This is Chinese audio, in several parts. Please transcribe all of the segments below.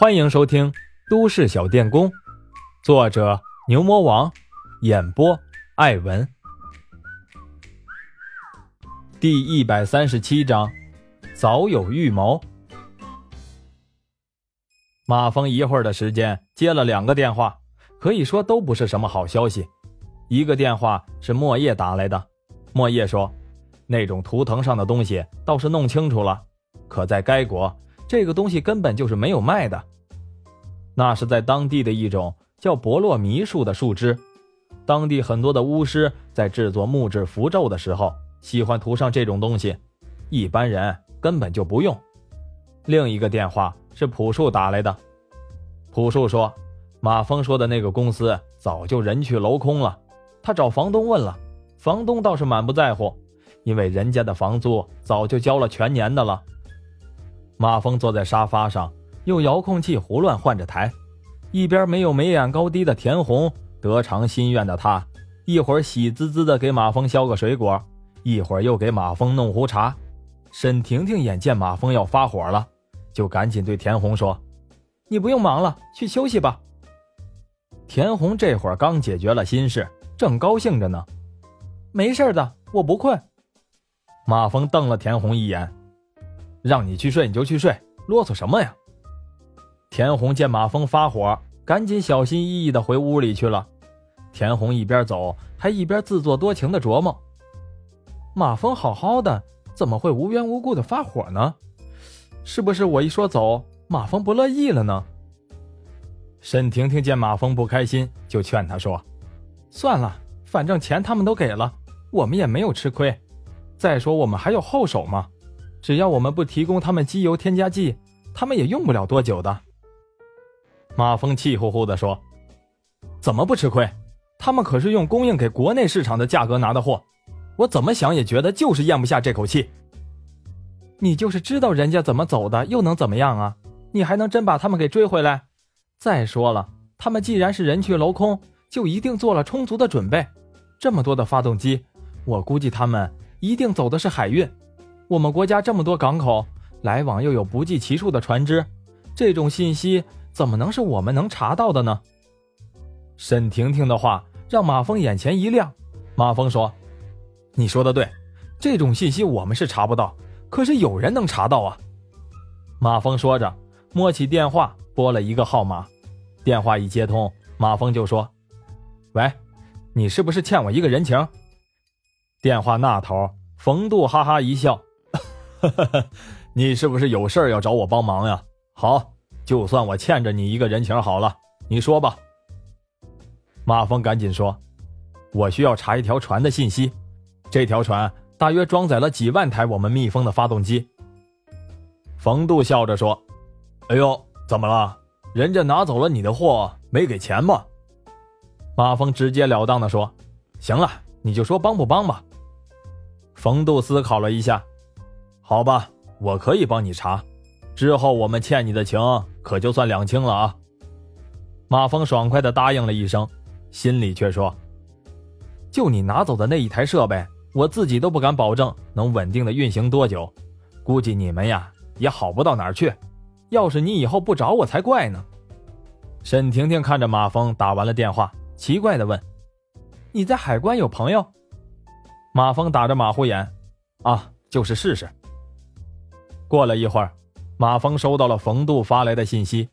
欢迎收听《都市小电工》，作者牛魔王，演播艾文。第一百三十七章，早有预谋。马峰一会儿的时间接了两个电话，可以说都不是什么好消息。一个电话是莫叶打来的，莫叶说，那种图腾上的东西倒是弄清楚了，可在该国。这个东西根本就是没有卖的，那是在当地的一种叫博洛迷树的树枝，当地很多的巫师在制作木质符咒的时候喜欢涂上这种东西，一般人根本就不用。另一个电话是朴树打来的，朴树说，马峰说的那个公司早就人去楼空了，他找房东问了，房东倒是满不在乎，因为人家的房租早就交了全年的了。马峰坐在沙发上，用遥控器胡乱换着台，一边没有眉眼高低的田红，得偿心愿的他，一会儿喜滋滋的给马峰削个水果，一会儿又给马峰弄壶茶。沈婷婷眼见马峰要发火了，就赶紧对田红说：“你不用忙了，去休息吧。”田红这会儿刚解决了心事，正高兴着呢。没事的，我不困。马峰瞪了田红一眼。让你去睡你就去睡，啰嗦什么呀？田红见马峰发火，赶紧小心翼翼的回屋里去了。田红一边走，还一边自作多情的琢磨：马峰好好的，怎么会无缘无故的发火呢？是不是我一说走，马峰不乐意了呢？沈婷婷见马峰不开心，就劝他说：“算了，反正钱他们都给了，我们也没有吃亏。再说我们还有后手嘛。”只要我们不提供他们机油添加剂，他们也用不了多久的。马峰气呼呼地说：“怎么不吃亏？他们可是用供应给国内市场的价格拿的货，我怎么想也觉得就是咽不下这口气。你就是知道人家怎么走的，又能怎么样啊？你还能真把他们给追回来？再说了，他们既然是人去楼空，就一定做了充足的准备。这么多的发动机，我估计他们一定走的是海运。”我们国家这么多港口，来往又有不计其数的船只，这种信息怎么能是我们能查到的呢？沈婷婷的话让马峰眼前一亮。马峰说：“你说的对，这种信息我们是查不到，可是有人能查到啊。”马峰说着，摸起电话拨了一个号码，电话一接通，马峰就说：“喂，你是不是欠我一个人情？”电话那头，冯杜哈哈一笑。哈哈，你是不是有事要找我帮忙呀？好，就算我欠着你一个人情好了，你说吧。马峰赶紧说：“我需要查一条船的信息，这条船大约装载了几万台我们密封的发动机。”冯杜笑着说：“哎呦，怎么了？人家拿走了你的货，没给钱吗？”马峰直截了当的说：“行了，你就说帮不帮吧。”冯杜思考了一下。好吧，我可以帮你查，之后我们欠你的情可就算两清了啊。马峰爽快的答应了一声，心里却说：“就你拿走的那一台设备，我自己都不敢保证能稳定的运行多久，估计你们呀也好不到哪儿去。要是你以后不找我才怪呢。”沈婷婷看着马峰打完了电话，奇怪的问：“你在海关有朋友？”马峰打着马虎眼：“啊，就是试试。”过了一会儿，马峰收到了冯渡发来的信息，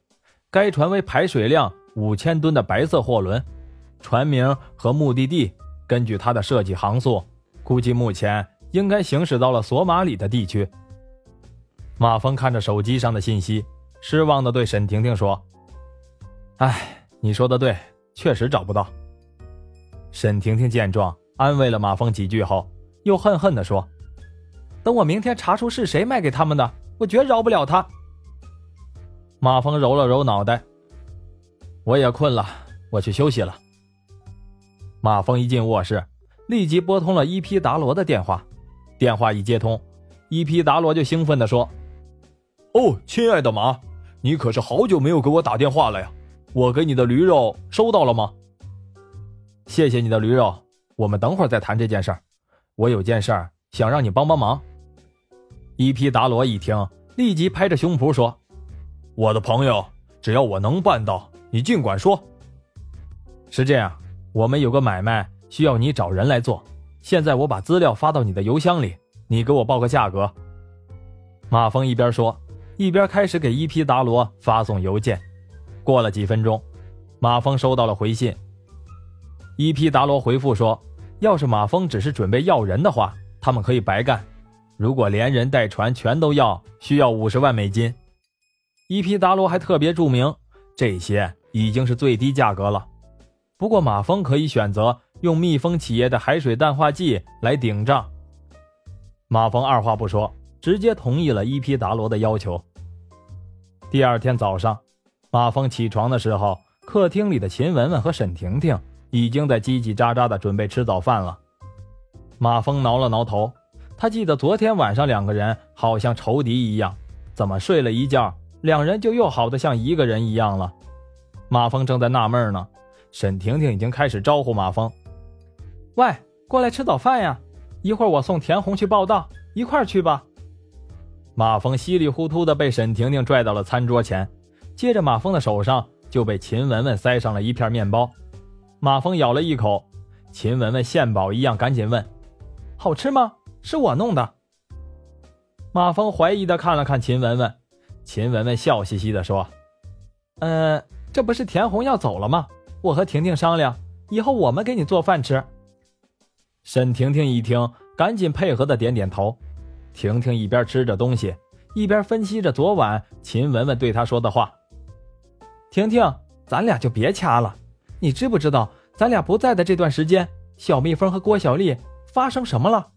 该船为排水量五千吨的白色货轮，船名和目的地根据它的设计航速，估计目前应该行驶到了索马里的地区。马峰看着手机上的信息，失望的对沈婷婷说：“哎，你说的对，确实找不到。”沈婷婷见状，安慰了马峰几句后，又恨恨的说。等我明天查出是谁卖给他们的，我绝饶不了他。马峰揉了揉脑袋，我也困了，我去休息了。马峰一进卧室，立即拨通了伊皮达罗的电话。电话一接通，伊皮达罗就兴奋地说：“哦，亲爱的马，你可是好久没有给我打电话了呀！我给你的驴肉收到了吗？谢谢你的驴肉，我们等会儿再谈这件事儿。我有件事儿想让你帮帮忙。”伊皮达罗一听，立即拍着胸脯说：“我的朋友，只要我能办到，你尽管说。是这样，我们有个买卖需要你找人来做。现在我把资料发到你的邮箱里，你给我报个价格。马峰一边说，一边开始给伊皮达罗发送邮件。过了几分钟，马峰收到了回信。伊皮达罗回复说：“要是马峰只是准备要人的话，他们可以白干；如果连人带船全都要，需要五十万美金。”伊皮达罗还特别注明，这些已经是最低价格了。不过马峰可以选择。用蜜蜂企业的海水淡化剂来顶账。马峰二话不说，直接同意了伊皮达罗的要求。第二天早上，马峰起床的时候，客厅里的秦雯雯和沈婷婷已经在叽叽喳喳的准备吃早饭了。马峰挠了挠头，他记得昨天晚上两个人好像仇敌一样，怎么睡了一觉，两人就又好的像一个人一样了？马峰正在纳闷呢，沈婷婷已经开始招呼马峰。喂，过来吃早饭呀！一会儿我送田红去报道，一块儿去吧。马峰稀里糊涂的被沈婷婷拽到了餐桌前，接着马峰的手上就被秦雯雯塞上了一片面包。马峰咬了一口，秦雯雯献宝一样赶紧问：“好吃吗？是我弄的。”马峰怀疑的看了看秦雯雯，秦雯雯笑嘻嘻的说：“呃，这不是田红要走了吗？我和婷婷商量，以后我们给你做饭吃。”沈婷婷一听，赶紧配合的点点头。婷婷一边吃着东西，一边分析着昨晚秦雯雯对她说的话。婷婷，咱俩就别掐了。你知不知道，咱俩不在的这段时间，小蜜蜂和郭小丽发生什么了？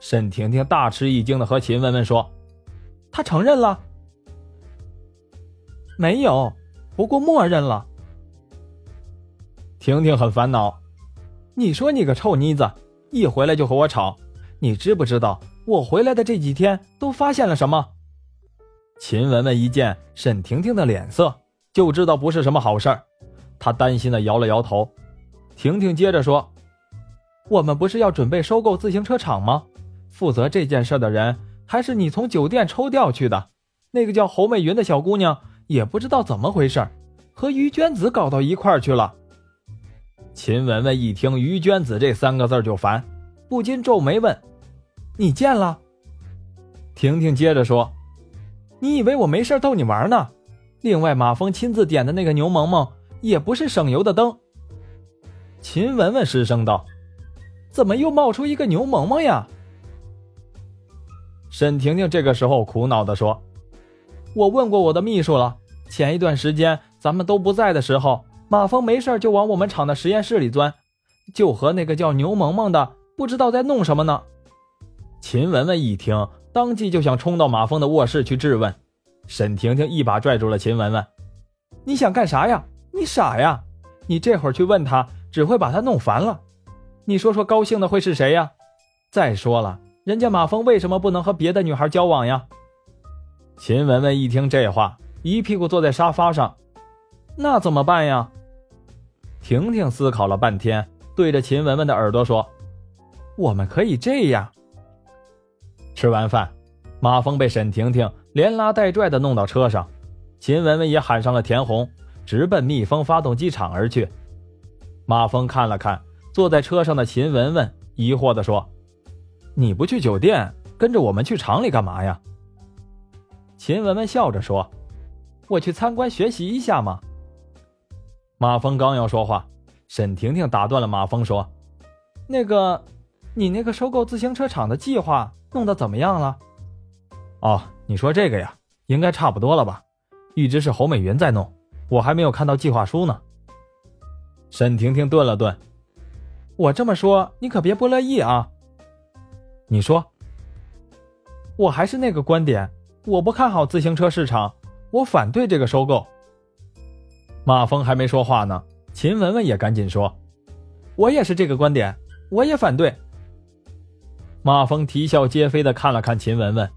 沈婷婷大吃一惊的和秦雯雯说：“她承认了？没有，不过默认了。”婷婷很烦恼。你说你个臭妮子，一回来就和我吵，你知不知道我回来的这几天都发现了什么？秦雯雯一见沈婷婷的脸色，就知道不是什么好事儿，她担心的摇了摇头。婷婷接着说：“我们不是要准备收购自行车厂吗？负责这件事的人还是你从酒店抽调去的，那个叫侯美云的小姑娘，也不知道怎么回事，和于娟子搞到一块儿去了。”秦雯雯一听“于娟子”这三个字就烦，不禁皱眉问：“你见了？”婷婷接着说：“你以为我没事逗你玩呢？另外，马峰亲自点的那个牛萌萌也不是省油的灯。”秦雯雯失声道：“怎么又冒出一个牛萌萌呀？”沈婷婷这个时候苦恼的说：“我问过我的秘书了，前一段时间咱们都不在的时候。”马峰没事就往我们厂的实验室里钻，就和那个叫牛萌萌的不知道在弄什么呢。秦雯雯一听，当即就想冲到马峰的卧室去质问。沈婷婷一把拽住了秦雯雯：“你想干啥呀？你傻呀？你这会儿去问他，只会把他弄烦了。你说说，高兴的会是谁呀？再说了，人家马峰为什么不能和别的女孩交往呀？”秦雯雯一听这话，一屁股坐在沙发上。那怎么办呀？婷婷思考了半天，对着秦雯雯的耳朵说：“我们可以这样。”吃完饭，马峰被沈婷婷连拉带拽的弄到车上，秦雯雯也喊上了田红，直奔蜜蜂发动机厂而去。马峰看了看坐在车上的秦雯雯，疑惑的说：“你不去酒店，跟着我们去厂里干嘛呀？”秦雯雯笑着说：“我去参观学习一下嘛。”马峰刚要说话，沈婷婷打断了马峰，说：“那个，你那个收购自行车厂的计划弄得怎么样了？”“哦，你说这个呀，应该差不多了吧？一直是侯美云在弄，我还没有看到计划书呢。”沈婷婷顿了顿：“我这么说，你可别不乐意啊。”“你说。”“我还是那个观点，我不看好自行车市场，我反对这个收购。”马峰还没说话呢，秦雯雯也赶紧说：“我也是这个观点，我也反对。”马峰啼笑皆非的看了看秦雯雯：“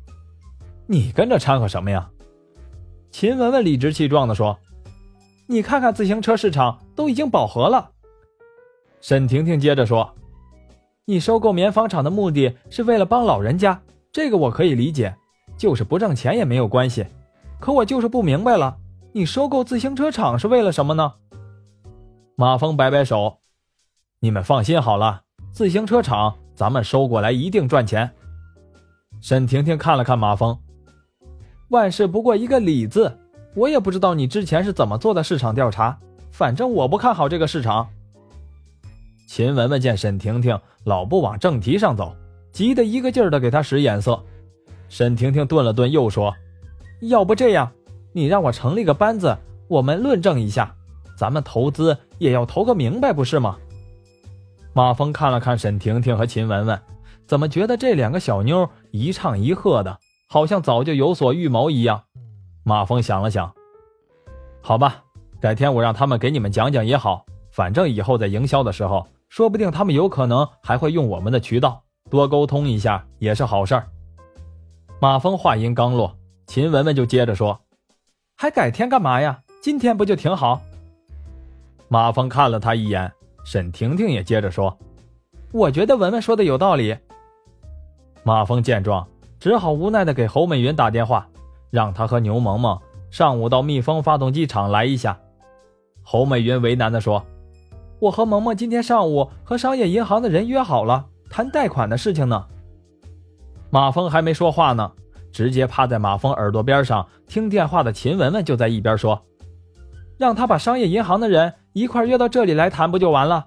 你跟着掺和什么呀？”秦雯雯理直气壮的说：“你看看自行车市场都已经饱和了。”沈婷婷接着说：“你收购棉纺厂的目的是为了帮老人家，这个我可以理解，就是不挣钱也没有关系。可我就是不明白了。”你收购自行车厂是为了什么呢？马峰摆摆手：“你们放心好了，自行车厂咱们收过来一定赚钱。”沈婷婷看了看马峰：“万事不过一个理字，我也不知道你之前是怎么做的市场调查，反正我不看好这个市场。”秦雯雯见沈婷婷老不往正题上走，急得一个劲儿的给她使眼色。沈婷婷顿了顿，又说：“要不这样，你让我成立个班子，我们论证一下，咱们投资也要投个明白，不是吗？”马峰看了看沈婷婷和秦雯雯，怎么觉得这两个小妞一唱一和的，好像早就有所预谋一样？马峰想了想，好吧，改天我让他们给你们讲讲也好，反正以后在营销的时候。说不定他们有可能还会用我们的渠道，多沟通一下也是好事儿。马峰话音刚落，秦雯雯就接着说：“还改天干嘛呀？今天不就挺好？”马峰看了他一眼，沈婷婷也接着说：“我觉得文文说的有道理。”马峰见状，只好无奈的给侯美云打电话，让他和牛萌萌上午到蜜蜂发动机厂来一下。侯美云为难的说。我和萌萌今天上午和商业银行的人约好了谈贷款的事情呢。马峰还没说话呢，直接趴在马峰耳朵边上听电话的秦雯雯就在一边说：“让他把商业银行的人一块约到这里来谈，不就完了？”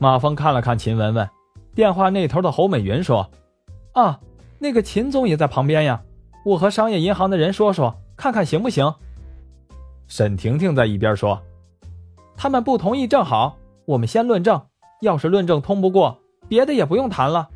马峰看了看秦雯雯，电话那头的侯美云说：“啊，那个秦总也在旁边呀，我和商业银行的人说说，看看行不行。”沈婷婷在一边说。他们不同意，正好我们先论证。要是论证通不过，别的也不用谈了。